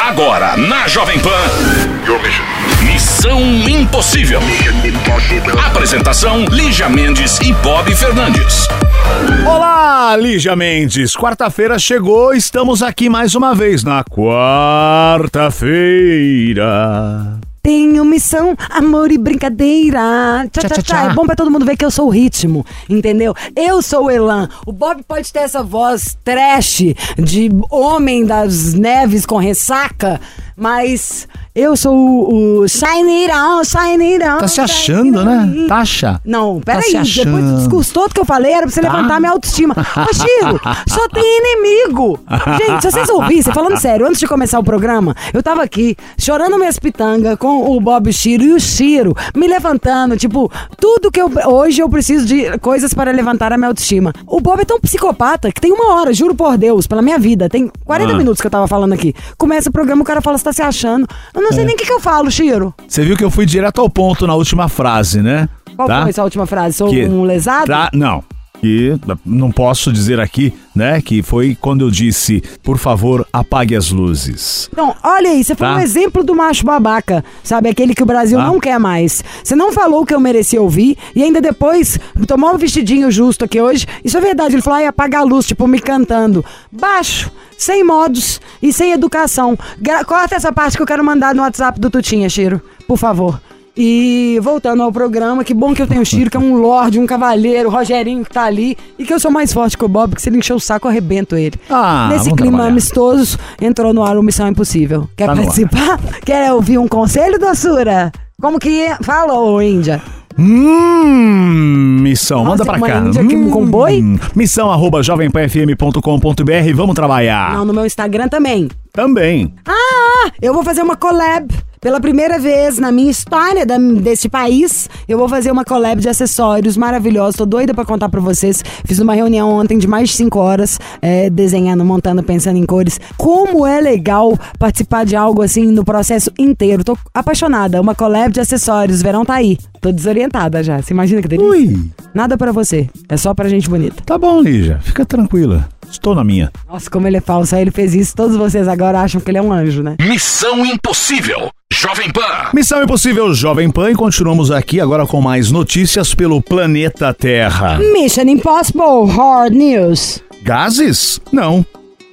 Agora na Jovem Pan. Missão Impossível. Apresentação: Lígia Mendes e Bob Fernandes. Olá, Lígia Mendes. Quarta-feira chegou, estamos aqui mais uma vez na quarta-feira. Tenho missão, amor e brincadeira. Tchá, tchá, tchá. É bom pra todo mundo ver que eu sou o ritmo, entendeu? Eu sou o Elan. O Bob pode ter essa voz trash de homem das neves com ressaca, mas eu sou o, o Shine It On, Shine It On. Tá se achando, né? Taxa. Não, Tá peraí. se depois do discurso todo que eu falei era pra você Tá. levantar minha autoestima. Ô, Chiro, só tem inimigo. Gente, se vocês ouvissem, falando sério, antes de começar o programa, eu tava aqui chorando minhas pitangas com o Bob Chiro e o Chiro me levantando. Tipo, tudo que eu. Hoje eu preciso de coisas para levantar a minha autoestima. O Bob é tão psicopata que tem uma hora, juro por Deus, pela minha vida. Tem 40 Ah. minutos que eu tava falando aqui. Começa o programa, o cara fala, você tá se achando. Eu não sei nem o que, que eu falo, Chiro. Você viu que eu fui direto ao ponto na última frase, né? Qual Tá? foi essa última frase? Sou Que- um lesado? Tá, não. E não posso dizer aqui, né, que foi quando eu disse, por favor, apague as luzes. Então, olha aí, você foi Tá. um exemplo do macho babaca, sabe? Aquele que o Brasil Tá. não quer mais. Você não falou o que eu merecia ouvir e ainda depois tomou um vestidinho justo aqui hoje. Isso é verdade, ele falou, ai, apaga a luz, tipo, me cantando. Baixo, sem modos e sem educação. Gra- Corta essa parte que eu quero mandar no WhatsApp do Tutinha, Chiro, por favor. E voltando ao programa, que bom que eu tenho o Chiro, que é um lorde, um cavaleiro, o Rogerinho que tá ali, e que eu sou mais forte que o Bob, que se ele encher o saco, eu arrebento ele. Ah, Nesse clima trabalhar. amistoso, entrou no ar o Missão Impossível. Quer Tá no ar. participar? Quer ouvir um conselho, doçura? Como que é? Fala, ô Índia. Hum, missão, Nossa, manda pra cá. índia aqui com boi? Missão arroba jovempanfm.com.br, vamos trabalhar. Não, no meu Instagram também. Também. Ah, eu vou fazer uma collab. Pela primeira vez na minha história da- deste país, eu vou fazer uma collab de acessórios maravilhosos. Tô doida pra contar pra vocês. Fiz uma reunião ontem de mais de 5 horas, é, desenhando, montando, pensando em cores. Como é legal participar de algo assim no processo inteiro. Tô apaixonada. Uma collab de acessórios. Verão tá aí. Tô desorientada já. Você imagina que delícia? Ui, Nada pra você. É só pra gente bonita. tá bom, Lígia, fica tranquila. Estou na minha. Nossa, como ele é falso. Aí ele fez isso. Todos vocês agora acham que ele é um anjo, né? Missão Impossível. Jovem Pan. Missão Impossível Jovem Pan e continuamos aqui agora com mais notícias pelo planeta Terra. Mission Impossible Hard News. Gases? Não.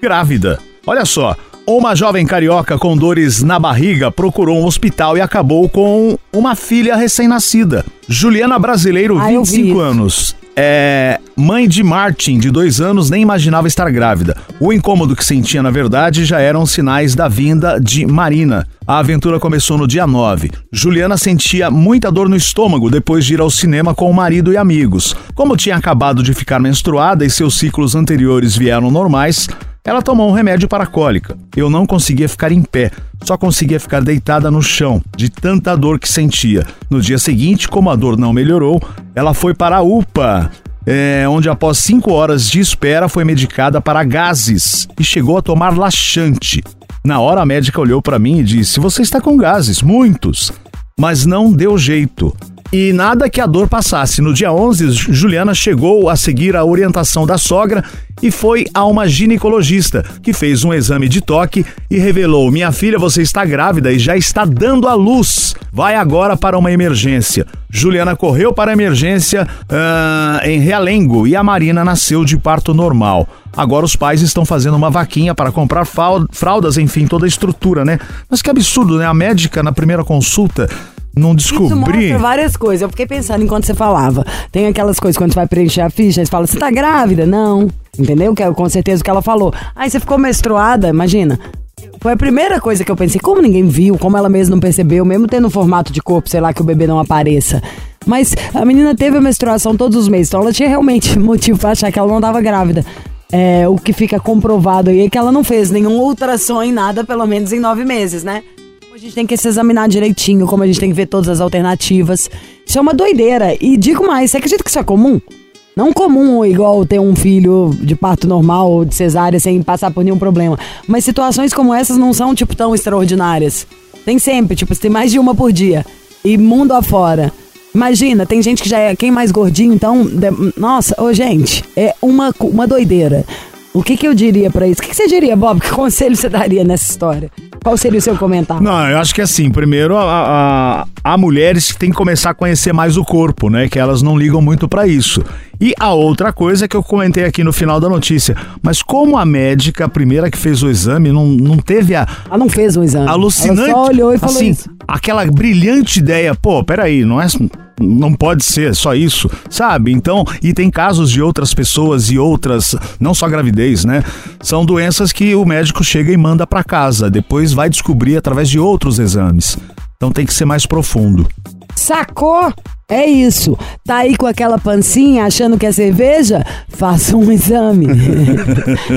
Grávida. Olha só. Uma jovem carioca com dores na barriga procurou um hospital e acabou com uma filha recém-nascida. Juliana Brasileiro, Ah, eu vi 25 isso. anos. É mãe de Martin, de dois anos, nem imaginava estar grávida. O incômodo que sentia, na verdade, já eram sinais da vinda de Marina. A aventura começou no dia 9. Juliana sentia muita dor no estômago depois de ir ao cinema com o marido e amigos. Como tinha acabado de ficar menstruada e seus ciclos anteriores vieram normais, ela tomou um remédio para cólica. Eu não conseguia ficar em pé, só conseguia ficar deitada no chão, de tanta dor que sentia. No dia seguinte, como a dor não melhorou, ela foi para a UPA, é, onde após cinco horas de espera foi medicada para gases e chegou a tomar laxante. Na hora a médica olhou para mim e disse: Você está com gases, muitos. Mas não deu jeito. E nada que a dor passasse. No dia 11, Juliana chegou a seguir a orientação da sogra e foi a uma ginecologista, que fez um exame de toque e revelou: Minha filha, você está grávida e já está dando à luz. Vai agora para uma emergência. Juliana correu para a emergência ah, em Realengo e a Marina nasceu de parto normal. Agora os pais estão fazendo uma vaquinha para comprar fraldas, enfim, toda a estrutura, né? Mas que absurdo, né? A médica na primeira consulta não Isso descobri. mostra várias coisas. Eu fiquei pensando enquanto você falava. Tem aquelas coisas quando você vai preencher a ficha, você fala, você tá grávida? Não. Entendeu? Que é com certeza o que ela falou. Aí você ficou menstruada, imagina. Foi a primeira coisa que eu pensei, como ninguém viu, como ela mesma não percebeu, mesmo tendo um formato de corpo, sei lá, que o bebê não apareça. Mas a menina teve a menstruação todos os meses, então ela tinha realmente motivo pra achar que ela não tava grávida. é, o que fica comprovado aí é que ela não fez nenhum ultrassom em nada, pelo menos em nove meses, né? A gente tem que se examinar direitinho, como a gente tem que ver todas as alternativas. Isso é uma doideira. E digo mais, você acredita que isso é comum? Não comum igual ter um filho de parto normal ou de cesárea sem passar por nenhum problema. Mas situações como essas não são, tipo, tão extraordinárias. Tem sempre, tipo, tem mais de uma por dia. E mundo afora. Imagina, tem gente que já é quem mais gordinho, então. de- nossa, ô gente, é uma, uma doideira. O que, que eu diria pra isso? O que, que você diria, Bob? Que conselho você daria nessa história? Qual seria o seu comentário? Não, eu acho que assim, primeiro, a, a- há mulheres que têm que começar a conhecer mais o corpo, né? Que elas não ligam muito pra isso. E a outra coisa é que eu comentei aqui no final da notícia. Mas como a médica, a primeira que fez o exame, não, não teve a Ela não fez um exame. alucinante. Ela só olhou e falou assim, isso. aquela brilhante ideia, pô, peraí, não é. Não pode ser só isso, sabe? Então, e tem casos de outras pessoas e outras, não só gravidez, né? São doenças que o médico chega e manda pra casa, depois vai descobrir através de outros exames. Então tem que ser mais profundo. Sacou? É isso. Tá aí com aquela pancinha achando que é cerveja? Faça um exame.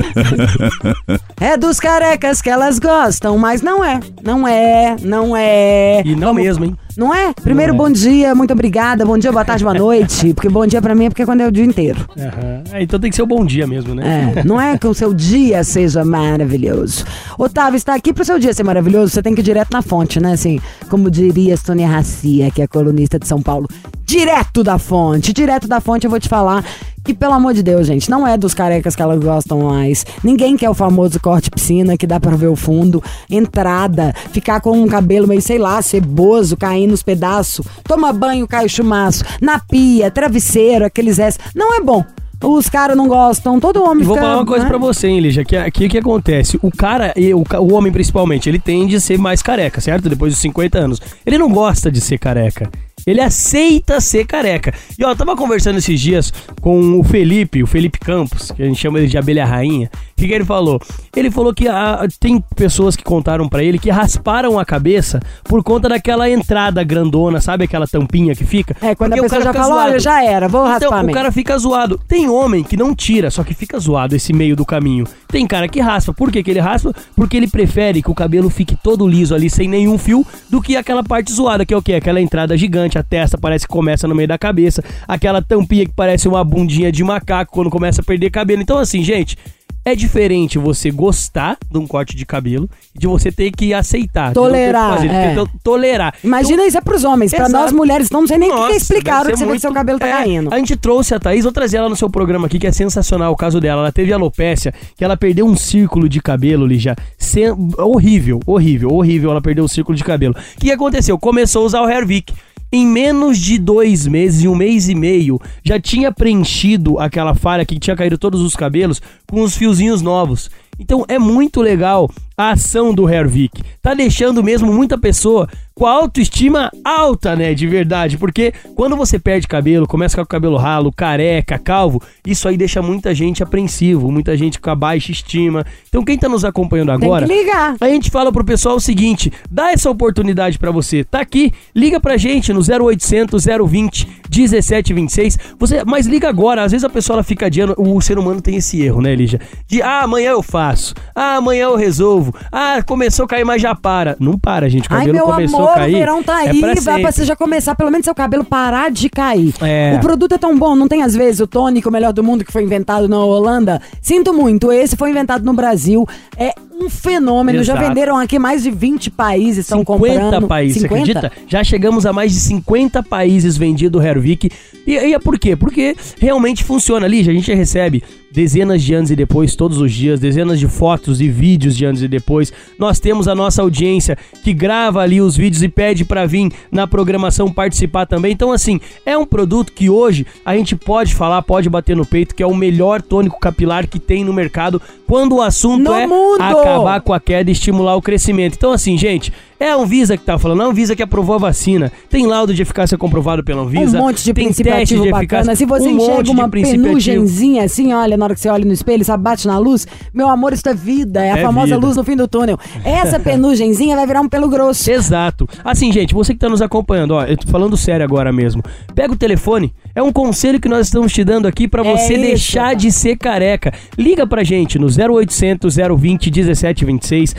é dos carecas que elas gostam, mas não é. Não é, não é. E não mesmo, hein? Não é? Primeiro, bom dia, muito obrigada. Bom dia, boa tarde, boa noite. Porque bom dia pra mim é porque é quando é o dia inteiro. Aham. É, então tem que ser o bom dia mesmo, né? É, não é que o seu dia seja maravilhoso. Otávio, está aqui pro seu dia ser maravilhoso, você tem que ir direto na fonte, né? Assim, como diria Sônia Racia, que é colunista de São Paulo. Direto da fonte, direto da fonte eu vou te falar que, pelo amor de Deus, gente, não é dos carecas que elas gostam mais. Ninguém quer o famoso corte piscina, que dá pra ver o fundo, entrada, ficar com um cabelo meio, sei lá, ceboso, caindo nos pedaços, toma banho, cai o chumaço, na pia, travesseiro, aqueles restos. Não é bom. Os caras não gostam, todo homem E vou fica, falar uma coisa né? pra você, hein, Lígia, que aqui o que acontece? O cara, e o, o homem principalmente, ele tende a ser mais careca, certo? Depois dos 50 anos. Ele não gosta de ser careca. Ele aceita ser careca. E ó, eu tava conversando esses dias com o Felipe, o Felipe Campos, que a gente chama ele de abelha rainha. O que, que ele falou? Ele falou que ah, tem pessoas que contaram pra ele que rasparam a cabeça por conta daquela entrada grandona, sabe aquela tampinha que fica? É, quando Porque a o pessoa cara já fala, olha, já era, vou raspar Então, o mesmo. cara fica zoado. Tem homem que não tira, só que fica zoado esse meio do caminho. Tem cara que raspa. Por que, que ele raspa? Porque ele prefere que o cabelo fique todo liso ali, sem nenhum fio, do que aquela parte zoada, que é o quê? Aquela entrada gigante, a testa parece que começa no meio da cabeça, aquela tampinha que parece uma bundinha de macaco quando começa a perder cabelo. Então, assim, gente. É diferente você gostar de um corte de cabelo e de você ter que aceitar. o Tolerar, fazer, é. tolerar. Imagina isso é pros homens, pra Exato. nós mulheres, não sei nem o que explicaram deve que você vê que seu cabelo tá é, caindo. A gente trouxe a Thaís, vou trazer ela no seu programa aqui, que é sensacional o caso dela. Ela teve alopécia, que ela perdeu um círculo de cabelo, Lígia. Sem- Horrível, horrível, horrível. Ela perdeu o círculo de cabelo. O que aconteceu? Começou a usar o Hervik. Em menos de dois meses, em um mês e meio, já tinha preenchido aquela falha que tinha caído todos os cabelos com os fiozinhos novos. Então é muito legal a ação do Hervik. Tá deixando mesmo muita pessoa com a autoestima alta, né? De verdade. Porque quando você perde cabelo, começa com o cabelo ralo, careca, calvo, isso aí deixa muita gente apreensivo, muita gente com a baixa estima. Então quem tá nos acompanhando Tem agora. que ligar. A gente fala pro pessoal o seguinte: dá essa oportunidade pra você. Tá aqui, liga pra gente no 0800 020 1726. Você, mas liga agora. Às vezes a pessoa ela fica adiando. O ser humano tem esse erro, né, Lígia? De ah, amanhã eu faço. Ah, amanhã eu resolvo. Ah, começou a cair, mas já para. Não para, gente. O Ai, cabelo meu começou amor, a cair. o verão tá é aí, pra vai pra você já começar, pelo menos seu cabelo parar de cair. É. O produto é tão bom, não tem às vezes o tônico o melhor do mundo que foi inventado na Holanda? Sinto muito, esse foi inventado no Brasil. É um fenômeno, já Exato. venderam aqui mais de 20 países, estão 50 comprando. países, 50? você acredita? Já chegamos a mais de 50 países vendido o Hervik. E, e é por quê? Porque realmente funciona ali. A gente recebe dezenas de anos e depois, todos os dias, dezenas de fotos e vídeos de anos e depois. Nós temos a nossa audiência que grava ali os vídeos e pede pra vir na programação participar também. Então, assim, é um produto que hoje a gente pode falar, pode bater no peito, que é o melhor tônico capilar que tem no mercado quando o assunto No é mundo! acabar com a queda e estimular o crescimento. Então, assim, gente, É a Anvisa que tá falando, a Anvisa que aprovou a vacina. Tem laudo de eficácia comprovado pela Anvisa. Um monte de tem princípio de bacana. eficácia. Se você um enxerga uma penugenzinha assim, olha, na hora que você olha no espelho, sabe, bate na luz, meu amor, isso é vida. É a É famosa vida. luz no fim do túnel. Essa penugenzinha vai virar um pelo grosso. Exato. Assim, gente, você que tá nos acompanhando, ó, eu tô falando sério agora mesmo. Pega o telefone, é um conselho que nós estamos te dando aqui pra É você isso, deixar de ser careca. Liga pra gente no 0800 020 1726,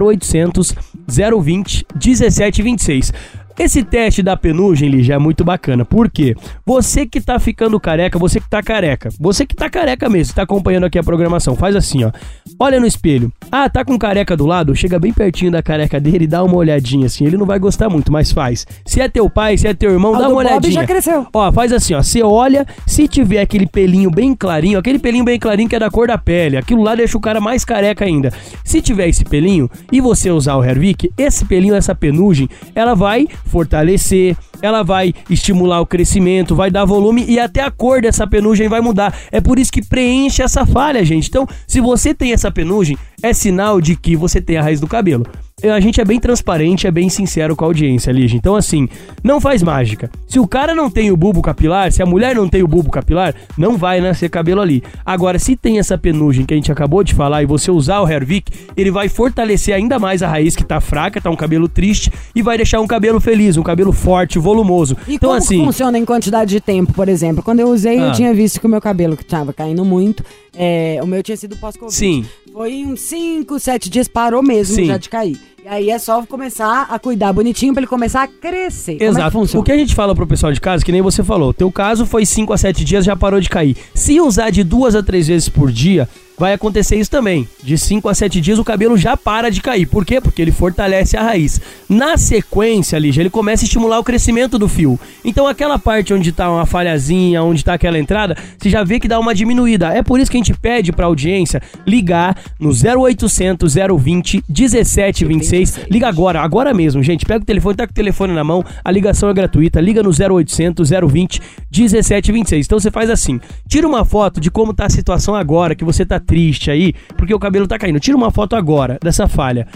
0800 020 1726. Esse teste da penugem, Lígia, é muito bacana. Por quê? Você que tá ficando careca, você que tá careca, você que tá careca mesmo, tá acompanhando aqui a programação, faz assim, ó. Olha no espelho. Ah, tá com careca do lado? Chega bem pertinho da careca dele e dá uma olhadinha assim. Ele não vai gostar muito, mas faz. Se é teu pai, se é teu irmão, Ah, dá uma Bob olhadinha. já cresceu. Ó, faz assim, ó. Você olha, se tiver aquele pelinho bem clarinho, aquele pelinho bem clarinho que é da cor da pele, aquilo lá deixa o cara mais careca ainda. Se tiver esse pelinho e você usar o Hervik, esse pelinho, essa penugem, ela vai fortalecer, ela vai estimular o crescimento, vai dar volume e até a cor dessa penugem vai mudar. É por isso que preenche essa falha, gente. Então, se você tem essa penugem, é sinal de que você tem a raiz do cabelo. A gente é bem transparente, é bem sincero com a audiência, Lígia. Então, assim, não faz mágica. Se o cara não tem o bulbo capilar, se a mulher não tem o bulbo capilar, não vai nascer cabelo ali. Agora, se tem essa penugem que a gente acabou de falar e você usar o Hervik, ele vai fortalecer ainda mais a raiz que tá fraca, tá um cabelo triste, e vai deixar um cabelo feliz, um cabelo forte, volumoso. E então, como assim. funciona em quantidade de tempo, por exemplo? Quando eu usei, eu Ah. tinha visto que o meu cabelo, que tava caindo muito, é, o meu tinha sido pós-Covid. Sim. Foi em uns 5, 7 dias, parou mesmo Sim. já de cair. E aí é só começar a cuidar bonitinho pra ele começar a crescer. Como é que Exato. o que a gente fala pro pessoal de casa, que nem você falou, teu caso foi 5 a 7 dias, já parou de cair. Se usar de duas a três vezes por dia, vai acontecer isso também. De 5 a 7 dias o cabelo já para de cair. Por quê? Porque ele fortalece a raiz. Na sequência, Lígia, ele começa a estimular o crescimento do fio. Então aquela parte onde tá uma falhazinha, onde tá aquela entrada, você já vê que dá uma diminuída. É por isso que a gente pede pra audiência ligar no 0800 020 1726. Liga agora, agora mesmo, gente. Pega o telefone, tá com o telefone na mão, a ligação é gratuita. Liga no 0800 020 1726. Então você faz assim: tira uma foto de como tá a situação agora, que você tá triste aí, porque o cabelo tá caindo. Tira uma foto agora dessa falha.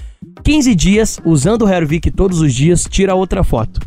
15 dias, usando o Hervik todos os dias, tira outra foto.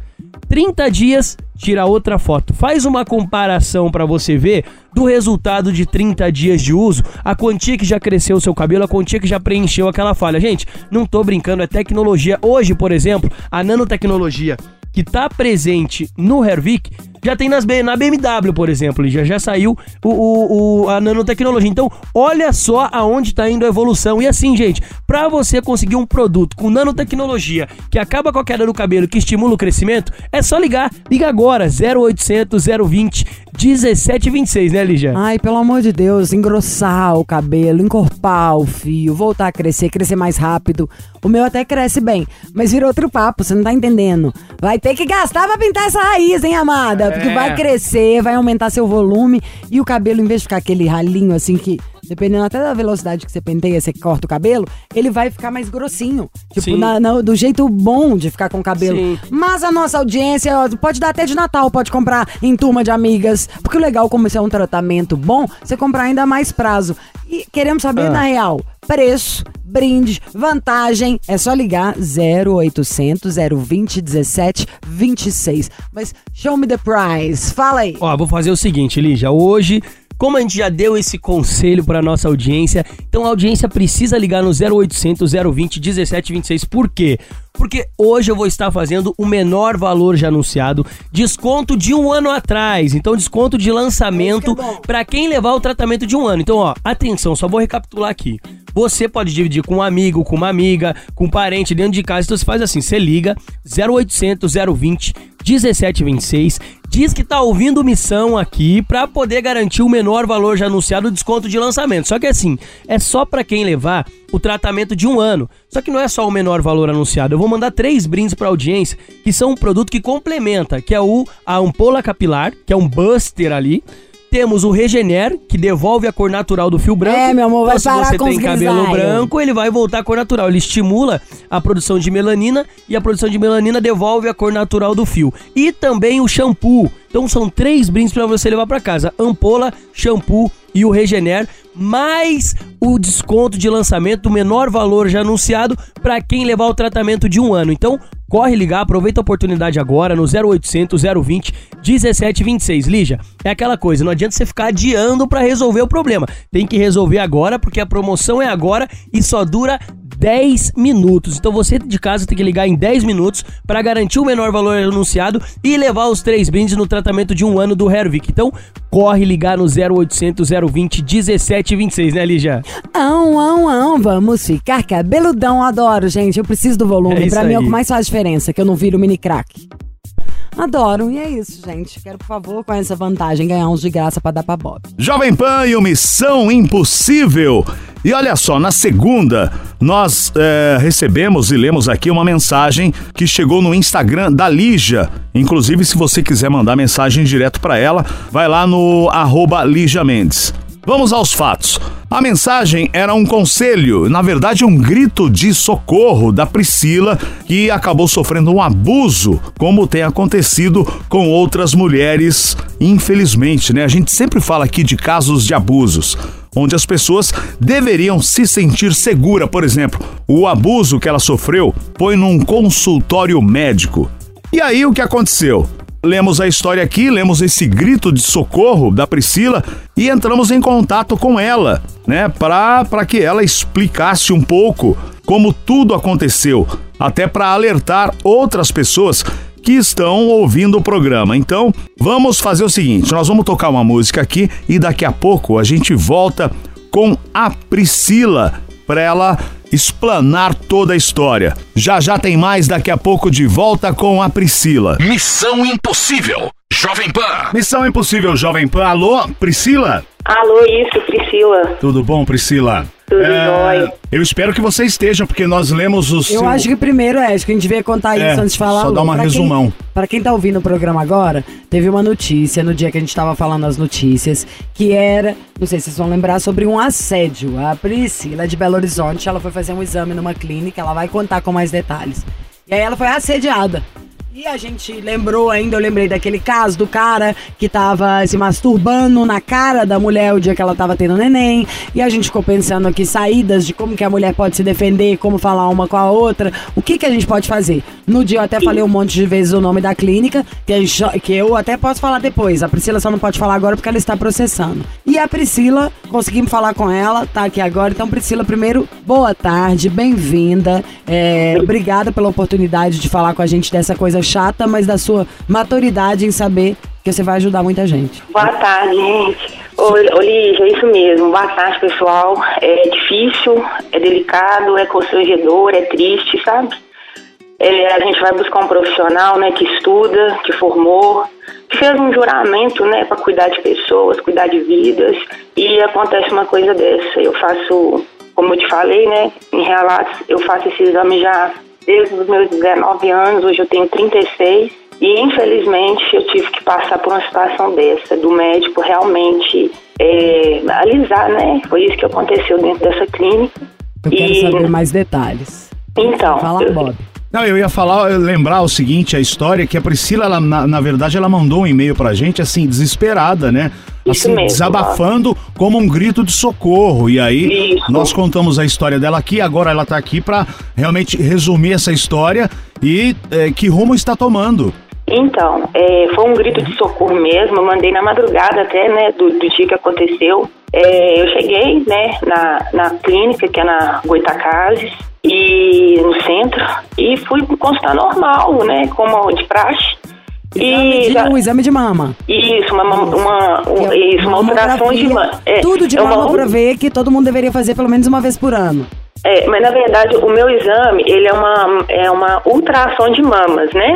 30 dias, tira outra foto. Faz uma comparação pra você ver do resultado de 30 dias de uso, a quantia que já cresceu o seu cabelo, a quantia que já preencheu aquela falha. Gente, não tô brincando, é tecnologia. Hoje, por exemplo, a nanotecnologia que tá presente no Hervik já tem nas, na BMW, por exemplo, já, já saiu o, o- o- a nanotecnologia. Então, olha só aonde tá indo a evolução. E assim, gente, pra você conseguir um produto com nanotecnologia que acaba com a queda do cabelo, que estimula o crescimento, é só ligar. Liga agora, 0800 020 1726, né, Lígia? Ai, pelo amor de Deus, engrossar o cabelo, encorpar o fio, voltar a crescer, crescer mais rápido. O meu até cresce bem, mas vira outro papo, você não tá entendendo. Vai ter que gastar pra pintar essa raiz, hein, amada? Porque É. vai crescer, vai aumentar seu volume e o cabelo, em vez de ficar aquele ralinho assim que, dependendo até da velocidade que você penteia, você corta o cabelo, ele vai ficar mais grossinho. Tipo, na- na- do jeito bom de ficar com o cabelo. Sim. Mas a nossa audiência pode dar até de Natal, pode comprar em turma de amigas. Porque o legal, como isso é um tratamento bom, você comprar ainda mais prazo. E queremos saber, Ah. na real, preço, brinde, vantagem. É só ligar 0800 020 17 26. Mas show me the price. Fala aí. Ó, vou fazer o seguinte, Lígia. Hoje, como a gente já deu esse conselho para nossa audiência, então a audiência precisa ligar no 0800 020 1726. Por quê? Porque hoje eu vou estar fazendo o menor valor já anunciado, desconto de um ano atrás. Então, desconto de lançamento é para quem levar o tratamento de um ano. Então, ó, atenção, só vou recapitular aqui. Você pode dividir com um amigo, com uma amiga, com um parente dentro de casa. Então você faz assim, você liga 0800 020 1726, diz que tá ouvindo missão aqui pra poder garantir o menor valor já anunciado desconto de lançamento. Só que assim, é só pra quem levar o tratamento de um ano. Só que não é só o menor valor anunciado. Eu vou mandar três brindes pra audiência, que são um produto que complementa, que é o a ampola capilar, que é um buster ali. Temos o Regener, que devolve a cor natural do fio branco. É, meu amor, vai então, se parar você com tem cabelo grisalhos. branco, ele vai voltar à cor natural. Ele estimula a produção de melanina e a produção de melanina devolve a cor natural do fio. E também o shampoo. Então são três brindes para você levar para casa: ampola, shampoo e o Regener, mais o desconto de lançamento do menor valor já anunciado para quem levar o tratamento de um ano. Então, corre ligar, aproveita a oportunidade agora no 0800 020 1726. Lígia, é aquela coisa, não adianta você ficar adiando para resolver o problema. Tem que resolver agora porque a promoção é agora e só dura 10 minutos. Então você de casa tem que ligar em 10 minutos para garantir o menor valor anunciado e levar os três brindes no tratamento de um ano do Hervik. Então corre ligar no 0800 020 1726, né, Lígia? Ão, ão, ão, vamos ficar cabeludão, adoro, gente. Eu preciso do volume. É pra mim é o que mais faz diferença, que eu não viro mini crack. Adoro, e é isso, gente. Quero, por favor, com essa vantagem, ganhar uns de graça pra dar pra Bob. Jovem Pan e o Missão Impossível. E olha só, na segunda, nós é, recebemos e lemos aqui uma mensagem que chegou no Instagram da Lígia. Inclusive, se você quiser mandar mensagem direto para ela, vai lá no arroba Lígia Mendes. Vamos aos fatos. A mensagem era um conselho, na verdade um grito de socorro da Priscila, que acabou sofrendo um abuso, como tem acontecido com outras mulheres, infelizmente, né? A gente sempre fala aqui de casos de abusos, onde as pessoas deveriam se sentir segura, por exemplo, o abuso que ela sofreu foi num consultório médico. E aí o que aconteceu? Lemos a história aqui, lemos esse grito de socorro da Priscila e entramos em contato com ela, né, para que ela explicasse um pouco como tudo aconteceu, até para alertar outras pessoas que estão ouvindo o programa. Então, vamos fazer o seguinte, nós vamos tocar uma música aqui e daqui a pouco a gente volta com a Priscila para ela explanar toda a história. Já já tem mais daqui a pouco de volta com a Priscila. Missão Impossível. Jovem Pan. Missão Impossível Jovem Pan. Alô, Priscila? Alô, isso, Priscila. Tudo bom, Priscila? Tudo jóia. Eu espero que você esteja, porque nós lemos o Eu seu... acho que primeiro é, acho que a gente devia contar É, isso antes de falar. só dar uma Pra quem- resumão. Pra quem tá ouvindo o programa agora, teve uma notícia no dia que a gente tava falando as notícias, que era, não sei se vocês vão lembrar, sobre um assédio. A Priscila de Belo Horizonte, ela foi fazer um exame numa clínica, ela vai contar com mais detalhes. E aí ela foi assediada. E a gente lembrou ainda, eu lembrei daquele caso do cara que tava se masturbando na cara da mulher o dia que ela tava tendo neném. E a gente ficou pensando aqui saídas de como que a mulher pode se defender, como falar uma com a outra, o que que a gente pode fazer. No dia eu até falei um monte de vezes o nome da clínica, que, a gente- que eu até posso falar depois. A Priscila só não pode falar agora porque ela está processando. E a Priscila, conseguimos falar com ela, tá aqui agora. Então, Priscila, primeiro, boa tarde, bem-vinda. É, obrigada pela oportunidade de falar com a gente dessa coisa chata, mas da sua maturidade em saber que você vai ajudar muita gente. Boa tarde, gente. Ô Lígia, é isso mesmo. Boa tarde, pessoal. É difícil, é delicado, é constrangedor, é triste, sabe? É, a gente vai buscar um profissional, né, que estuda, que formou, que fez um juramento, né, para cuidar de pessoas, cuidar de vidas, e acontece uma coisa dessa. Eu faço, como eu te falei, né, em relatos, eu faço esse exame já desde os meus 19 anos, hoje eu tenho 36, e infelizmente eu tive que passar por uma situação dessa, do médico realmente é, alisar, né? Foi isso que aconteceu dentro dessa clínica. Eu quero E- saber mais detalhes. Então, Fala, eu- Bob. Não, eu ia falar, eu lembrar o seguinte, a história que a Priscila, ela, na, na verdade, ela mandou um e-mail pra gente, assim, desesperada, né? Assim, mesmo, desabafando como um grito de socorro. E aí, Isso. nós contamos a história dela aqui, agora ela tá aqui pra realmente resumir essa história e é, que rumo está tomando. Então, é, foi um grito de socorro mesmo. Eu mandei na madrugada até, né, do, do dia que aconteceu. É, eu cheguei, né, na, na clínica, que é na Goitacazes, e no centro, e fui constar normal, né, como de praxe. Exame E de, um exame de mama. isso, uma, uma, uma, um- é isso, uma alteração de mama. É, Tudo de é uma- mama pra ver que todo mundo deveria fazer pelo menos uma vez por ano. É, mas na verdade o meu exame, ele é uma, é uma ultrassom de mamas, né?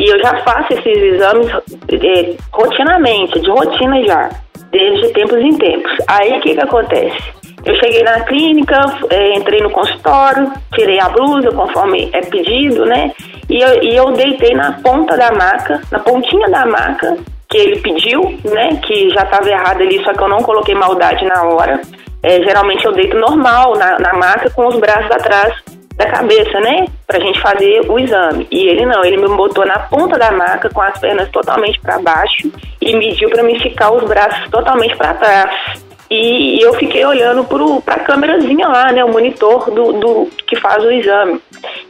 E eu já faço esses exames é, rotinamente, de rotina já, desde tempos em tempos. Aí o que que acontece? Eu cheguei na clínica, é, entrei no consultório, tirei a blusa conforme é pedido, né? E eu, e eu deitei na ponta da maca, na pontinha da maca, que ele pediu, né? Que já estava errado ali, só que eu não coloquei maldade na hora. É, geralmente eu deito normal na, na maca com os braços atrás da cabeça, né? Pra gente fazer o exame. E ele não, ele me botou na ponta da maca com as pernas totalmente para baixo e mediu para me ficar os braços totalmente para trás. E eu fiquei olhando para a câmerazinha lá, né, o monitor do, do que faz o exame.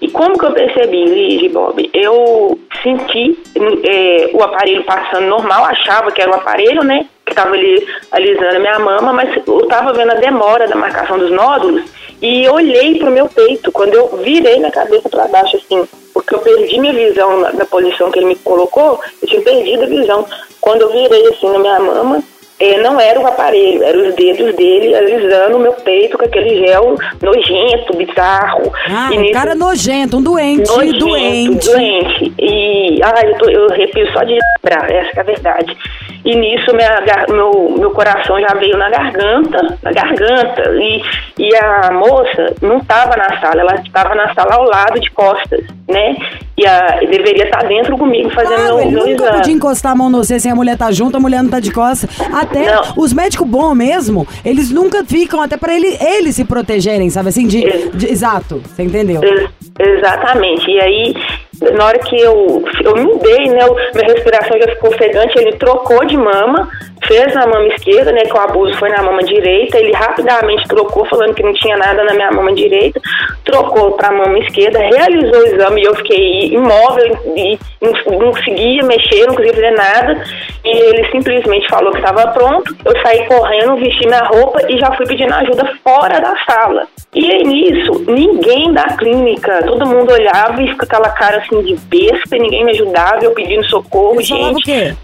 E como que eu percebi, Liz e Bob? Eu senti é, o aparelho passando normal, achava que era o aparelho, né, que estava ali alisando minha mama, mas eu estava vendo a demora da marcação dos nódulos e olhei para o meu peito. Quando eu virei minha cabeça para baixo, assim, porque eu perdi minha visão na, na posição que ele me colocou, eu tinha perdido a visão. Quando eu virei assim na minha mama, é, não era o aparelho, eram os dedos dele alisando o meu peito com aquele gel nojento, bizarro. Ah, um nisso- cara nojento, um doente, nojento, doente. doente. E ai, eu, tô, eu arrepio só de lembrar, essa que é a verdade. E nisso minha, meu, meu coração já veio na garganta, na garganta. E, e a moça não estava na sala, ela estava na sala ao lado de costas, né? E, a, deveria estar dentro comigo fazendo Claro, meu, meu nunca exame. podia encostar a mão no você sem a mulher tá junto, a mulher não tá de costas. Até Não. os médicos bons mesmo, eles nunca ficam, até pra ele, eles se protegerem, sabe assim? De, É. de- exato, você entendeu? Ex- Exatamente. E aí, na hora que eu, eu mudei, né? o- Minha respiração já ficou ofegante, ele trocou de mama, fez na mama esquerda, né? Que o abuso foi na mama direita. Ele rapidamente trocou, falando que não tinha nada na minha mama direita, trocou pra mama esquerda, realizou o exame e eu fiquei imóvel e não, não conseguia mexer, não conseguia fazer nada. E ele simplesmente falou que estava pronto. Eu saí correndo, vesti minha roupa e já fui pedindo ajuda fora da sala. E aí nisso, ninguém da clínica, todo mundo olhava e com aquela cara assim de besta, ninguém me ajudava, eu pedindo socorro, o gente.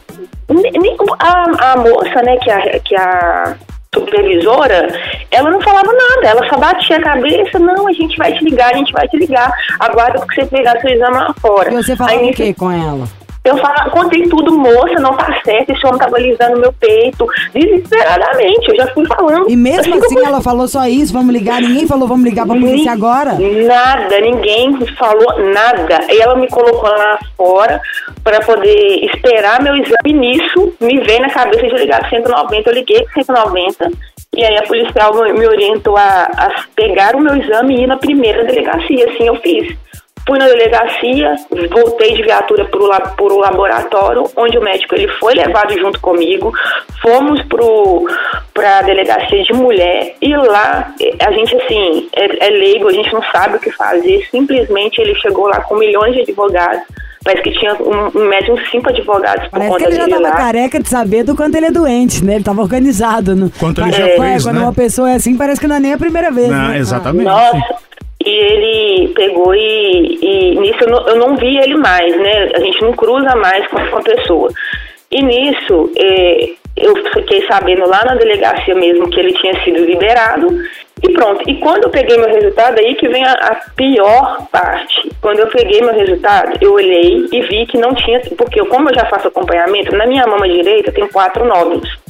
A, a moça, né, que a, que a supervisora, ela não falava nada, ela só batia a cabeça, não, a gente vai te ligar, a gente vai te ligar, aguarda porque você pegar seu exame lá fora. E você falava Aí, o quê com ela? Eu falo, contei tudo, moça, não tá certo, esse homem tava alisando meu peito, desesperadamente, eu já fui falando. E mesmo assim ela falou só isso, vamos ligar, ninguém falou vamos ligar pra polícia agora? Nada, ninguém falou nada. E ela me colocou lá fora para poder esperar meu exame. Nisso, me veio na cabeça de ligar pro 190. Eu liguei pro 190. E aí a policial me me orientou a, a pegar o meu exame e ir na primeira delegacia. Assim eu fiz. Fui na delegacia, voltei de viatura para o laboratório, onde o médico ele foi levado junto comigo. Fomos para a delegacia de mulher e lá a gente assim é, é leigo, a gente não sabe o que fazer. Simplesmente ele chegou lá com milhões de advogados. Parece que tinha um, um médium cinco advogados por Parece conta que ele já dele tava lá. careca de saber do quanto ele é doente, né? Ele tava organizado. No... Quanto ele já É, fez, Quando né? uma pessoa é assim, parece que não é nem a primeira vez, Não, né? exatamente. Nossa, ele pegou e, e nisso eu não, eu não vi ele mais, né? A gente não cruza mais com com a pessoa. E nisso, eh, eu fiquei sabendo lá na delegacia mesmo que ele tinha sido liberado e pronto. E quando eu peguei meu resultado, aí que vem a, a pior parte. Quando eu peguei meu resultado, eu olhei e vi que não tinha, porque eu, como eu já faço acompanhamento, na minha mama direita tem quatro nódulos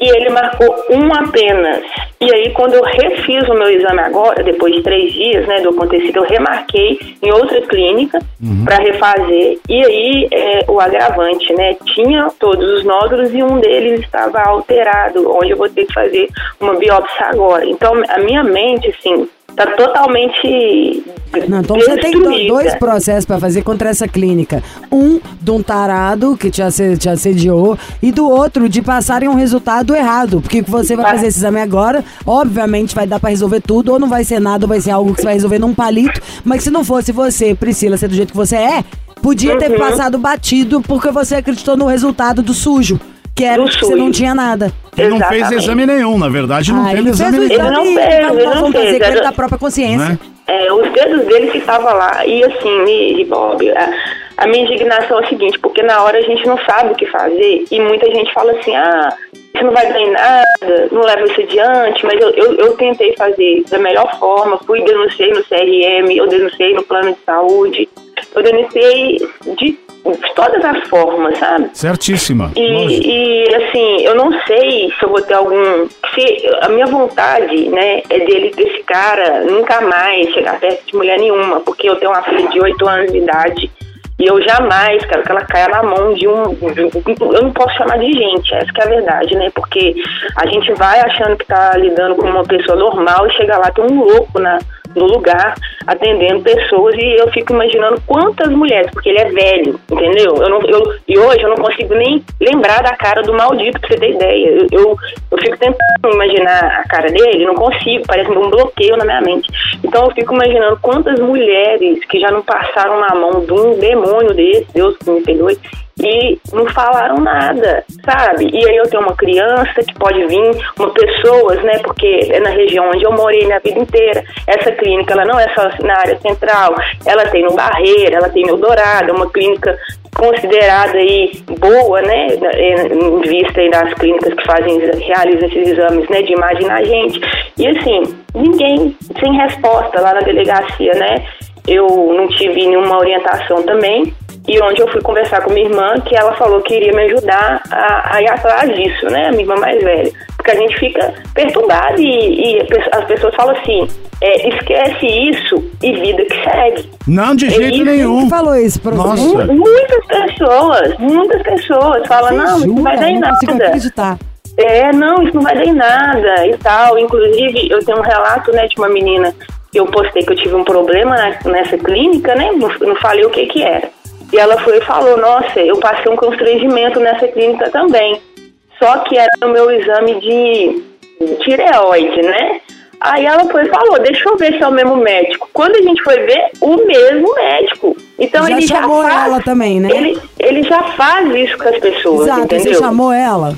e ele marcou um apenas. E aí, quando eu refiz o meu exame agora, depois de três dias, né, do acontecido, eu remarquei em outra clínica para refazer. E aí, é, o agravante, né, tinha todos os nódulos e um deles estava alterado, onde eu vou ter que fazer uma biópsia agora. Então, a minha mente, assim, tá totalmente Não, então você tem dois processos pra fazer contra essa clínica. Um de um tarado que te, asse- te assediou e do outro de passarem um resultado errado. Porque você vai fazer esse exame agora, obviamente vai dar pra resolver tudo, ou não vai ser nada, ou vai ser algo que você vai resolver num palito. Mas se não fosse você, Priscila, ser do jeito que você é, podia ter Uhum. passado batido porque você acreditou no resultado do sujo. Que era que você não tinha nada. Ele não fez Exatamente. exame nenhum, na verdade, não Ah, teve ele fez exame nenhum. Ele não exame fez, e ele não fazer fez, ele era- da própria consciência. Né? É, os dedos dele que estavam lá. E assim, e, Bob, a, a minha indignação é a seguinte, porque na hora a gente não sabe o que fazer e muita gente fala assim, ah, isso não vai dar em nada, não leva isso adiante, mas eu, eu, eu tentei fazer da melhor forma, fui denunciei no CRM, eu denunciei no plano de saúde, eu denunciei de todas as formas, sabe? Certíssima. E, e, assim, eu não sei se eu vou ter algum. Se, a minha vontade, né, é dele, desse cara, nunca mais chegar perto de mulher nenhuma, porque eu tenho uma filha de 8 anos de idade. E eu jamais quero que ela caia na mão de um. de Eu não posso chamar de gente, essa que é a verdade, né? Porque a gente vai achando que tá lidando com uma pessoa normal e chega lá, tem um louco na, no lugar. atendendo pessoas e eu fico imaginando quantas mulheres, porque ele é velho, entendeu? Eu não, eu, e hoje eu não consigo nem lembrar da cara do maldito, pra você ter ideia. Eu, eu, eu fico tentando imaginar a cara dele, não consigo, parece um bloqueio na minha mente. Então eu fico imaginando quantas mulheres que já não passaram na mão de um demônio desse, Deus que me perdoe, e não falaram nada, sabe? E aí eu tenho uma criança que pode vir, uma pessoas, né? Porque é na região onde eu morei minha vida inteira. Essa clínica, ela não é só na área central, ela tem no Barreira, ela tem no Dourado, é uma clínica considerada aí boa, né, em vista aí das clínicas que fazem, realizam esses exames, né, de imagem na gente. E assim, ninguém sem resposta lá na delegacia, né? Eu não tive nenhuma orientação também e onde eu fui conversar com minha irmã, que ela falou que iria me ajudar a, a ir atrás disso, né? A minha irmã mais velha. Porque a gente fica perturbado e, e as pessoas falam assim: é, esquece isso e vida que segue. Não, de É jeito isso. nenhum. Quem falou isso pra você? Nossa. Muitas pessoas, muitas pessoas falam: não, isso não vai dar em não nada. acreditar. É, não, isso não vai dar em nada e tal. Inclusive, eu tenho um relato, né, de uma menina que eu postei que eu tive um problema nessa clínica, né? Não, não falei o que que era. E ela foi e falou, nossa, eu passei um constrangimento nessa clínica também. Só que era o meu exame de tireoide, né? Aí ela foi e falou, deixa eu ver se é o mesmo médico. Quando a gente foi ver, o mesmo médico. Então Já ele já chamou faz, ela também, né? Ele, ele já faz isso com as pessoas, Exato, entendeu? você chamou ela?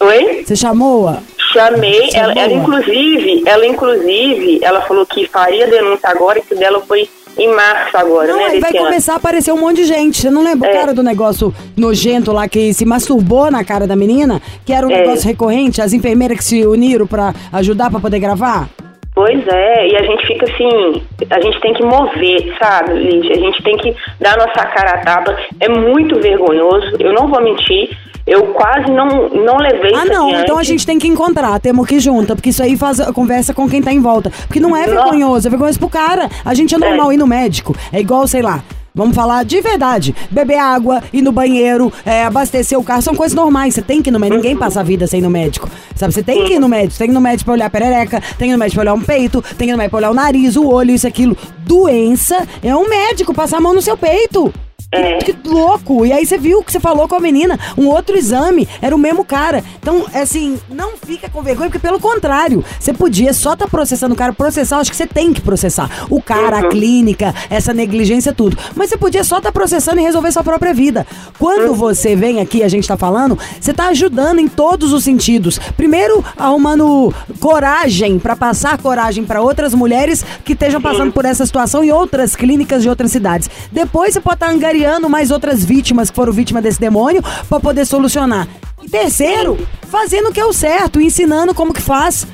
Oi? Você chamou-a? Chamei, Chamou? ela, ela inclusive, ela inclusive, ela falou que faria denúncia agora, que dela foi em março agora, Não, né, aí vai ano. começar a aparecer um monte de gente. Você não lembra o É. cara do negócio nojento lá que se masturbou na cara da menina? Que era um É. negócio recorrente, as enfermeiras que se uniram pra ajudar pra poder gravar? Pois é, e a gente fica assim, a gente tem que mover, sabe, Lígia? A gente tem que dar nossa cara a tapa. É muito vergonhoso, eu não vou mentir. Eu quase não, não levei Ah, não, adiante. então a gente tem que encontrar, temos que ir junta, porque isso aí faz a conversa com quem tá em volta. Porque não é vergonhoso, é vergonhoso pro cara. A gente é normal ir no médico. É igual, sei lá. Vamos falar de verdade. Beber água, ir no banheiro, é, abastecer o carro, são coisas normais. Você tem que ir no médico. Ninguém passa a vida sem ir no médico. Sabe? Você tem que ir no médico. Tem que ir no médico pra olhar a perereca, tem que ir no médico pra olhar um peito, tem que ir no médico pra olhar o nariz, o olho, isso, aquilo. Doença é um médico passar a mão no seu peito. É. Que, que louco! E aí você viu o que você falou com a menina, um outro exame, era o mesmo cara. Então, é assim, não fica com vergonha, porque pelo contrário, você podia só estar processando o cara, processar, acho que você tem que processar. O cara, a clínica, essa negligência, tudo. Mas você podia só estar processando e resolver sua própria vida. Quando você vem aqui, a gente tá falando, você tá ajudando em todos os sentidos. Primeiro, arrumando coragem pra passar coragem pra outras mulheres que estejam passando por essa situação em outras clínicas de outras cidades. Depois você pode estar angariando mais outras vítimas que foram vítimas desse demônio pra poder solucionar. E terceiro, fazendo o que é o certo, ensinando como que faz.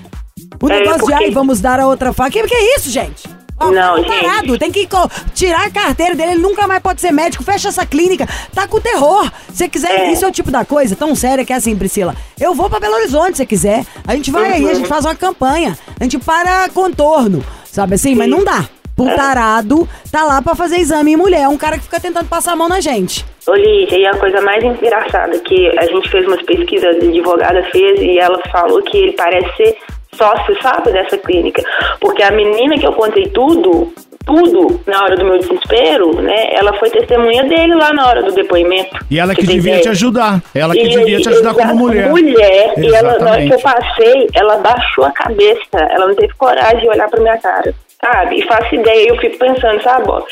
O É, negócio de, porque- ai, vamos dar a outra faca. Que, que é isso, gente? Ó, Não, tá gente. parado, tem que tirar a carteira dele, ele nunca mais pode ser médico, fecha essa clínica, tá com terror. Se quiser, É. isso é o tipo da coisa tão séria que é assim, Priscila. Eu vou pra Belo Horizonte se quiser. A gente vai aí, a gente faz uma campanha, a gente para contorno, sabe assim? Mas não dá. Por tarado, tá lá pra fazer exame em mulher, é um cara que fica tentando passar a mão na gente. Ô Lígia, e a coisa mais engraçada que a gente fez umas pesquisas, a advogada fez e ela falou que ele parece ser sócio, sabe, dessa clínica. Porque a menina que eu contei tudo, tudo, na hora do meu desespero, né, ela foi testemunha dele lá na hora do depoimento. E ela que devia ideia? te ajudar. Ela que E- devia te ajudar como mulher. Mulher. E ela, na hora que eu passei, ela baixou a cabeça. Ela não teve coragem de olhar pra minha cara. Sabe? E faço ideia. Eu fico pensando, sabe, ó,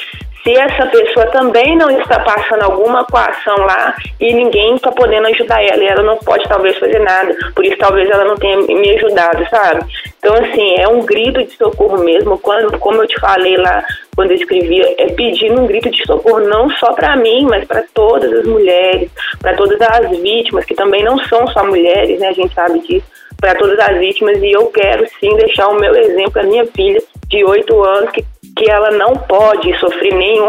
se essa pessoa também não está passando alguma coação lá e ninguém está podendo ajudar ela, e ela não pode talvez fazer nada, por isso talvez ela não tenha me ajudado, sabe? Então, assim, é um grito de socorro mesmo, quando, como eu te falei lá, quando eu escrevi, é pedindo um grito de socorro não só para mim, mas para todas as mulheres, para todas as vítimas, que também não são só mulheres, né, a gente sabe disso, para todas as vítimas, e eu quero sim deixar o meu exemplo, a minha filha de 8 anos, que que ela não pode sofrer nenhum,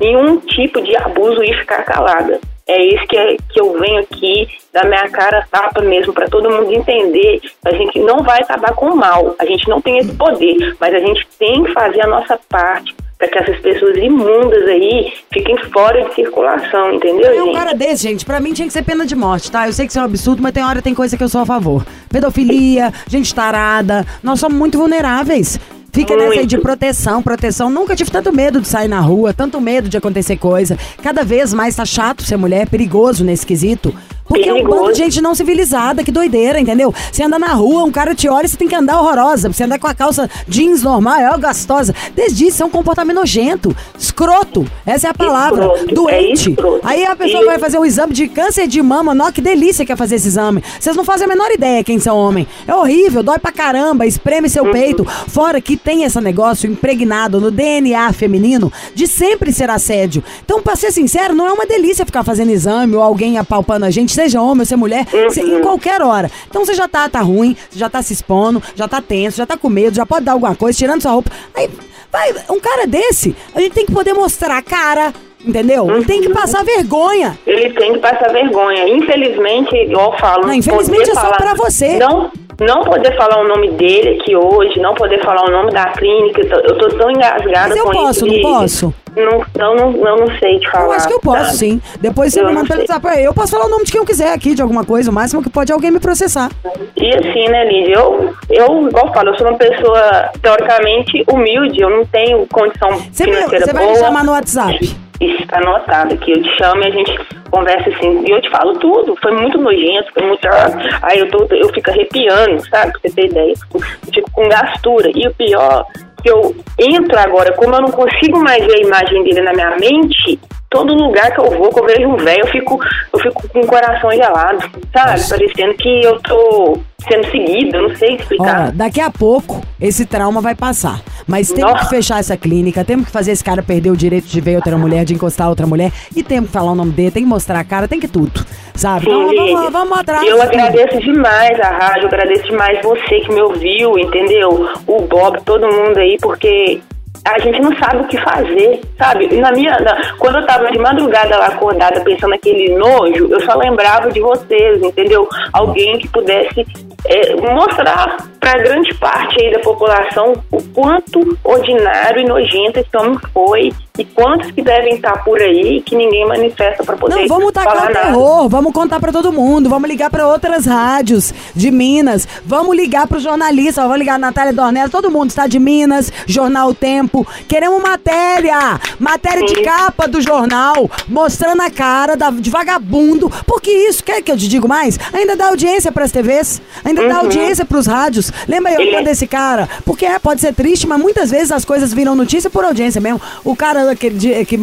nenhum tipo de abuso e ficar calada. É isso que, é- que eu venho aqui, da minha cara tapa mesmo, para todo mundo entender. A gente não vai acabar com o mal, a gente não tem esse poder, mas a gente tem que fazer a nossa parte para que essas pessoas imundas aí fiquem fora de circulação, entendeu, É um gente? cara desse, gente, pra mim tinha que ser pena de morte, tá? Eu sei que isso é um absurdo, mas tem hora tem coisa que eu sou a favor. Pedofilia, gente tarada, nós somos muito vulneráveis. Fica nessa aí Muito. de proteção, proteção. Nunca tive tanto medo de sair na rua, tanto medo de acontecer coisa. Cada vez mais tá chato ser mulher, é perigoso nesse quesito. Porque é um Perigoso. bando de gente não civilizada, que doideira, entendeu? Você anda na rua, um cara te olha, você tem que andar horrorosa. Você andar com a calça jeans normal, é gostosa. Desde isso, é um comportamento nojento, escroto. Essa é a palavra. Escroto, é Doente. escroto. Aí a pessoa E- vai fazer um exame de câncer de mama. Nossa, que delícia que é fazer esse exame. Vocês não fazem a menor ideia quem são homem. É horrível, dói pra caramba, espreme Uhum. seu peito. Fora que tem esse negócio impregnado no DNA feminino de sempre ser assédio. Então, pra ser sincero, não é uma delícia ficar fazendo exame ou alguém apalpando a gente, seja homem seja mulher, se- em qualquer hora. Então você já tá, tá ruim, já tá se expondo, já tá tenso, já tá com medo, já pode dar alguma coisa, tirando sua roupa. Aí, vai, um cara desse, a gente tem que poder mostrar a cara. Entendeu? Tem que passar vergonha. Ele tem que passar vergonha. Infelizmente, igual eu falo. Não, infelizmente é só falar- pra você. Não, não poder falar o nome dele aqui hoje, não poder falar o nome da clínica. Eu tô, tão engasgada Mas eu com posso, isso. não posso? Não, eu não, eu não sei te falar. Eu acho que eu posso, sabe? sim. Depois você Eu me não manda pelo. WhatsApp. Eu posso falar o nome de quem eu quiser aqui, de alguma coisa. O máximo que pode é alguém me processar. E assim, né, Lídia? Eu, eu, igual eu falo, eu sou uma pessoa teoricamente humilde, eu não tenho condição Você, me- financeira você vai boa. me chamar no WhatsApp. Isso está anotado aqui. Eu te chamo e a gente conversa assim. E eu te falo tudo. Foi muito nojento, foi muito. Aí eu, tô, eu fico arrepiando, sabe? Pra você ter ideia. Eu fico com gastura. E o pior, que eu entro agora, como eu não consigo mais ver a imagem dele na minha mente, todo lugar que eu vou, que eu vejo um velho, eu fico, eu fico com o coração gelado, sabe? Parecendo que eu tô sendo seguida, eu não sei explicar. Daqui a pouco esse trauma vai passar. Mas temos Nossa. que fechar essa clínica, temos que fazer esse cara perder o direito de ver outra mulher, de encostar outra mulher. E temos que falar o nome dele, tem que mostrar a cara, tem que tudo. Sabe? Então Sim, vamos, Lídia. vamos atrás. Eu agradeço demais a rádio, agradeço demais você que me ouviu, entendeu? O Bob, todo mundo aí, porque a gente não sabe o que fazer, sabe? Na minha, na- quando eu tava de madrugada lá acordada pensando naquele nojo, eu só lembrava de vocês, entendeu? Alguém que pudesse é, mostrar para grande parte aí da população o quanto ordinário e nojento esse homem foi e quantos que devem estar por aí que ninguém manifesta para poder Não, vamos tacar falar o nada. terror, vamos contar pra todo mundo, vamos ligar pra outras rádios de Minas, vamos ligar pro jornalista, vamos ligar a Natália Dornella, todo mundo está de Minas, Jornal O Tempo, queremos matéria, matéria de Sim. capa do jornal, mostrando a cara da, de vagabundo, porque isso, quer que eu te digo mais? Ainda dá audiência pras TVs, ainda dá Uhum. audiência pros rádios, lembra aí Ele- quando esse cara, porque é, pode ser triste, mas muitas vezes as coisas viram notícia por audiência mesmo, o cara aquele dia que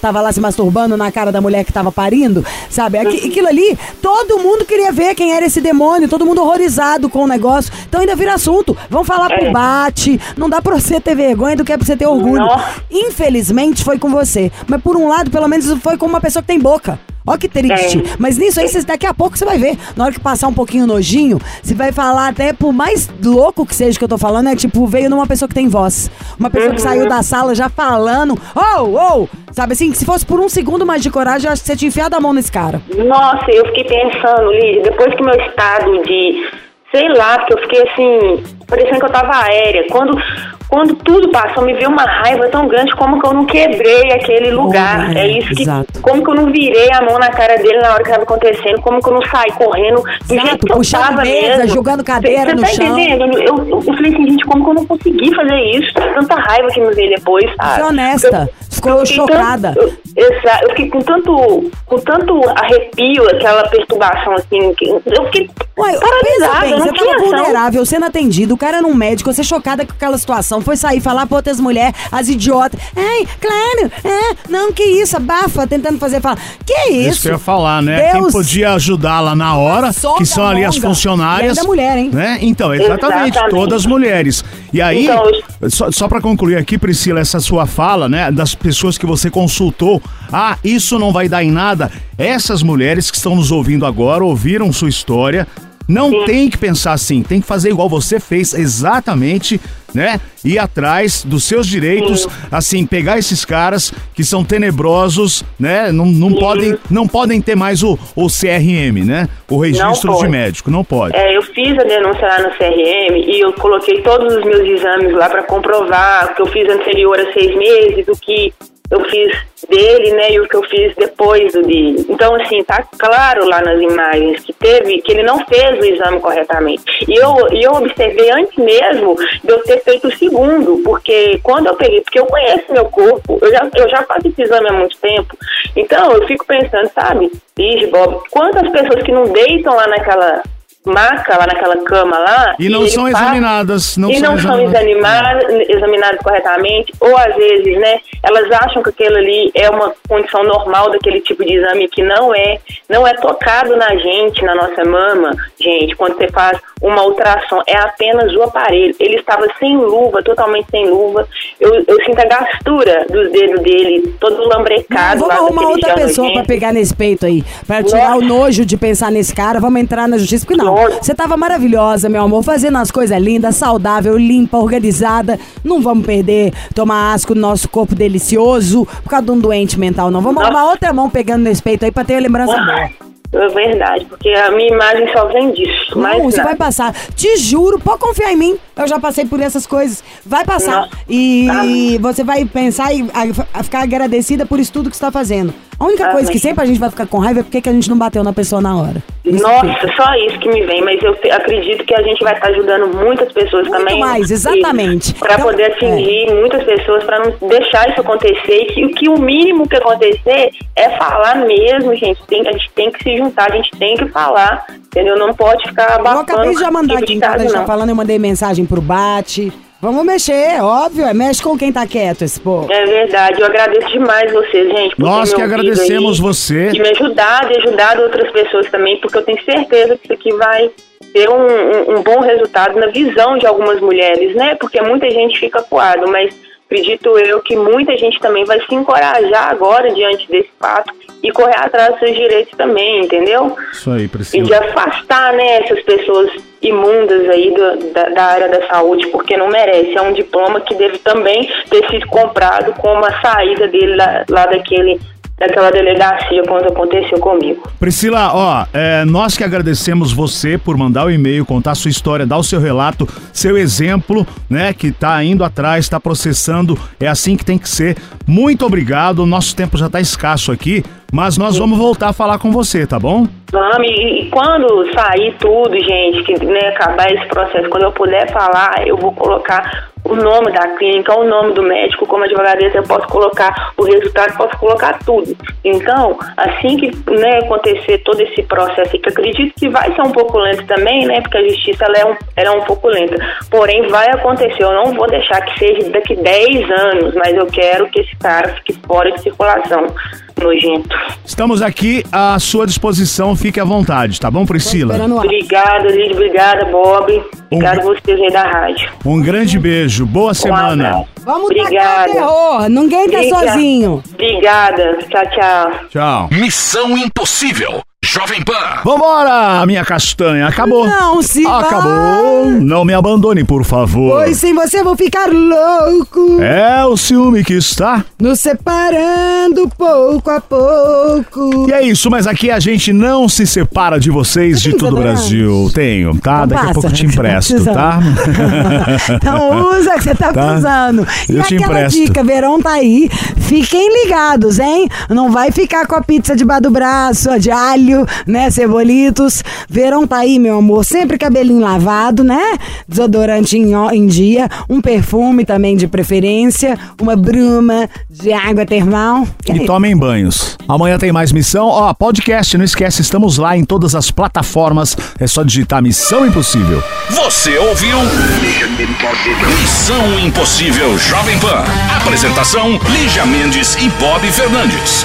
tava lá se masturbando na cara da mulher que tava parindo, sabe? Aqui- Aquilo ali, todo mundo queria ver quem era esse demônio, todo mundo horrorizado com o negócio. Então ainda vira assunto. Vamos falar pro É. bate. Não dá pra você ter vergonha do que é pra você ter orgulho. Infelizmente foi com você. Mas por um lado, pelo menos foi com uma pessoa que tem boca. Ó que triste. É. Mas nisso aí, cês- daqui a pouco você vai ver. Na hora que passar um pouquinho nojinho, você vai falar até por mais louco que seja que eu tô falando, é tipo, veio numa pessoa que tem voz. Uma pessoa que Uhum. saiu da sala já falando. Oh, oh! Sabe assim, que se fosse por um segundo mais de coragem, eu acho que você tinha enfiado a mão nesse cara. Nossa, eu fiquei pensando, Lídia, depois que meu estado de, sei lá, porque eu fiquei assim, parecendo que eu tava aérea. Quando, quando tudo passou, me veio uma raiva tão grande como que eu não quebrei aquele lugar. Oh, é, é, isso que. exato. Como que eu não virei a mão na cara dele na hora que tava acontecendo, como que eu não saí correndo do Exato, jeito que eu puxando tava mesa, mesmo. jogando cadeira Você no tá chão. entendendo? Eu, eu, eu falei assim, gente, como que eu não consegui fazer isso? Tanta raiva que me veio depois, sabe? É honesta. Ficou fiquei chocada. tanto- eu, eu fiquei com tanto, com tanto arrepio, aquela perturbação assim. Eu fiquei Ué, pensa paralisada, bem, eu não você tinha tava ação. vulnerável, sendo atendido, o cara era um médico, você chocada com aquela situação, foi sair falar pra outras mulheres, as idiotas. Ai, claro, é, não, que isso, abafa, tentando fazer falar. Que Isso isso? que eu ia falar, né? Quem Deus. podia ajudá-la na hora, Soca que são ali as funcionárias. E ainda mulher, hein? Né? Então, exatamente, Exatamente. todas mulheres. E aí, Então, só, só para concluir aqui, Priscila, essa sua fala, né, das pessoas que você consultou, ah, isso não vai dar em nada. Essas mulheres que estão nos ouvindo agora, ouviram sua história, não tem que pensar assim, tem que fazer igual você fez, exatamente, né? Ir atrás dos seus direitos, assim, pegar esses caras que são tenebrosos, né? Não, não, podem, não podem ter mais o, o CRM, né? O registro de médico, não pode. É, eu fiz a denúncia lá no CRM e eu coloquei todos os meus exames lá para comprovar o que eu fiz anterior a seis meses, o que eu fiz dele, né, e o que eu fiz depois do dele. Então, assim, tá claro lá nas imagens que teve, que ele não fez o exame corretamente. E eu, eu observei antes mesmo de eu ter feito o segundo, porque quando eu peguei, porque eu conheço meu corpo, eu já, eu já faço esse exame há muito tempo, então eu fico pensando, sabe, Bob, quantas pessoas que não deitam lá naquela maca lá naquela cama lá. E não são passa- examinadas. Não e são não são examinadas. examinadas, examinadas corretamente, ou às vezes, né, elas acham que aquilo ali é uma condição normal daquele tipo de exame que não é, não é tocado na gente, na nossa mama, gente, quando você faz uma ultrassom, é apenas o aparelho. Ele estava sem luva, totalmente sem luva. Eu, eu sinto a gastura dos dedos dele, todo lambrecado. Vamos arrumar outra pessoa pra nojento. pegar nesse peito aí. Pra tirar o nojo de pensar nesse cara. Vamos entrar na justiça. Porque não, você tava maravilhosa, meu amor. Fazendo as coisas lindas, saudável, limpa, organizada. Não vamos perder, tomar asco no nosso corpo delicioso por causa de um doente mental, não. Vamos arrumar outra mão pegando nesse peito aí pra ter a lembrança boa. É verdade, porque a minha imagem só vem disso. Não, você nada. vai passar. Te juro, pode confiar em mim. Eu já passei por essas coisas. Vai passar. Não. E você vai pensar e a- a ficar agradecida por isso tudo que você tá fazendo. A única Ah, coisa que sempre a gente vai ficar com raiva é porque que a gente não bateu na pessoa na hora. Nossa, só isso que me vem, mas eu acredito que a gente vai estar ajudando muitas pessoas Muito também. mais, exatamente. Para Então, poder atingir muitas pessoas, para não deixar isso acontecer. E que, que o mínimo que acontecer é falar mesmo, gente. Tem, a gente tem que se juntar, a gente tem que falar, entendeu? Não pode ficar Eu abafando. acabei de já mandar tipo aqui, de enquanto a caso, gente tá não. falando, eu mandei mensagem pro Bate. Vamos mexer, óbvio. é, Mexe com quem tá quieto, esse povo. É verdade, eu agradeço demais vocês, gente. por Nós que agradecemos aí, você. De me ajudar, de ajudar outras pessoas também, porque eu tenho certeza que isso aqui vai ter um, um- um bom resultado na visão de algumas mulheres, né? Porque muita gente fica coado, mas acredito eu que muita gente também vai se encorajar agora diante desse fato e correr atrás dos seus direitos também, entendeu? Isso aí, E Priscila. de afastar, né, essas pessoas imundas aí do- da, da área da saúde, porque não merece. É um diploma que deve também ter sido comprado como a saída dele lá, lá daquele, daquela delegacia quando aconteceu comigo. Priscila, ó, é, nós que agradecemos você por mandar o e-mail, contar sua história, dar o seu relato, seu exemplo, né, que tá indo atrás, tá processando, é assim que tem que ser. Muito obrigado, nosso tempo já tá escasso aqui, mas nós vamos voltar a falar com você, tá bom? Vamos, e, e quando sair tudo, gente, que né, acabar esse processo, quando eu puder falar, eu vou colocar o nome da clínica, o nome do médico, como advogadeza, eu posso colocar o resultado, posso colocar tudo. Então, assim que né, acontecer todo esse processo, que acredito que vai ser um pouco lento também, né, porque a justiça ela é, um, ela é um pouco lenta, porém vai acontecer, eu não vou deixar que seja daqui 10 anos, mas eu quero que esse cara fique fora de circulação, nojento. Estamos aqui à sua disposição, fique à vontade, tá bom, Priscila? Obrigada, Lidia. Obrigada, Bob. Obrigada a vocês aí da rádio. Um grande beijo, boa Um semana. abraço. Vamos tacar o Obrigada. terror. Ninguém tá Obrigada. sozinho. Obrigada. Tchau, tchau. Tchau. Missão Impossível. Jovem Pan. Vambora, minha castanha, acabou. Não se Acabou. Não me abandone, por favor. Pois sem você eu vou ficar louco. É o ciúme que está. Nos separando pouco a pouco. E é isso, mas aqui a gente não se separa de vocês de tem todo o? Brasil. Tenho, tá? Então Daqui a passa. pouco eu te empresto, tá? Então usa que você tá, Tá. precisando. E Eu te aquela empresto. dica, verão tá aí. Fiquem ligados, hein? Não vai ficar com a pizza debaixo do braço, de alho, né? Cebolitos. Verão tá aí, meu amor. Sempre cabelinho lavado, né? Desodorante em, em dia. Um perfume também de preferência. Uma bruma de água termal. E tomem banhos. Amanhã tem mais missão. Ó, podcast, não esquece, estamos lá em todas as plataformas. É só digitar Missão Impossível. Você ouviu? Missão Impossível Jovem Pan. Apresentação: Lígia Mendes e Bob Fernandes.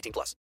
18 plus.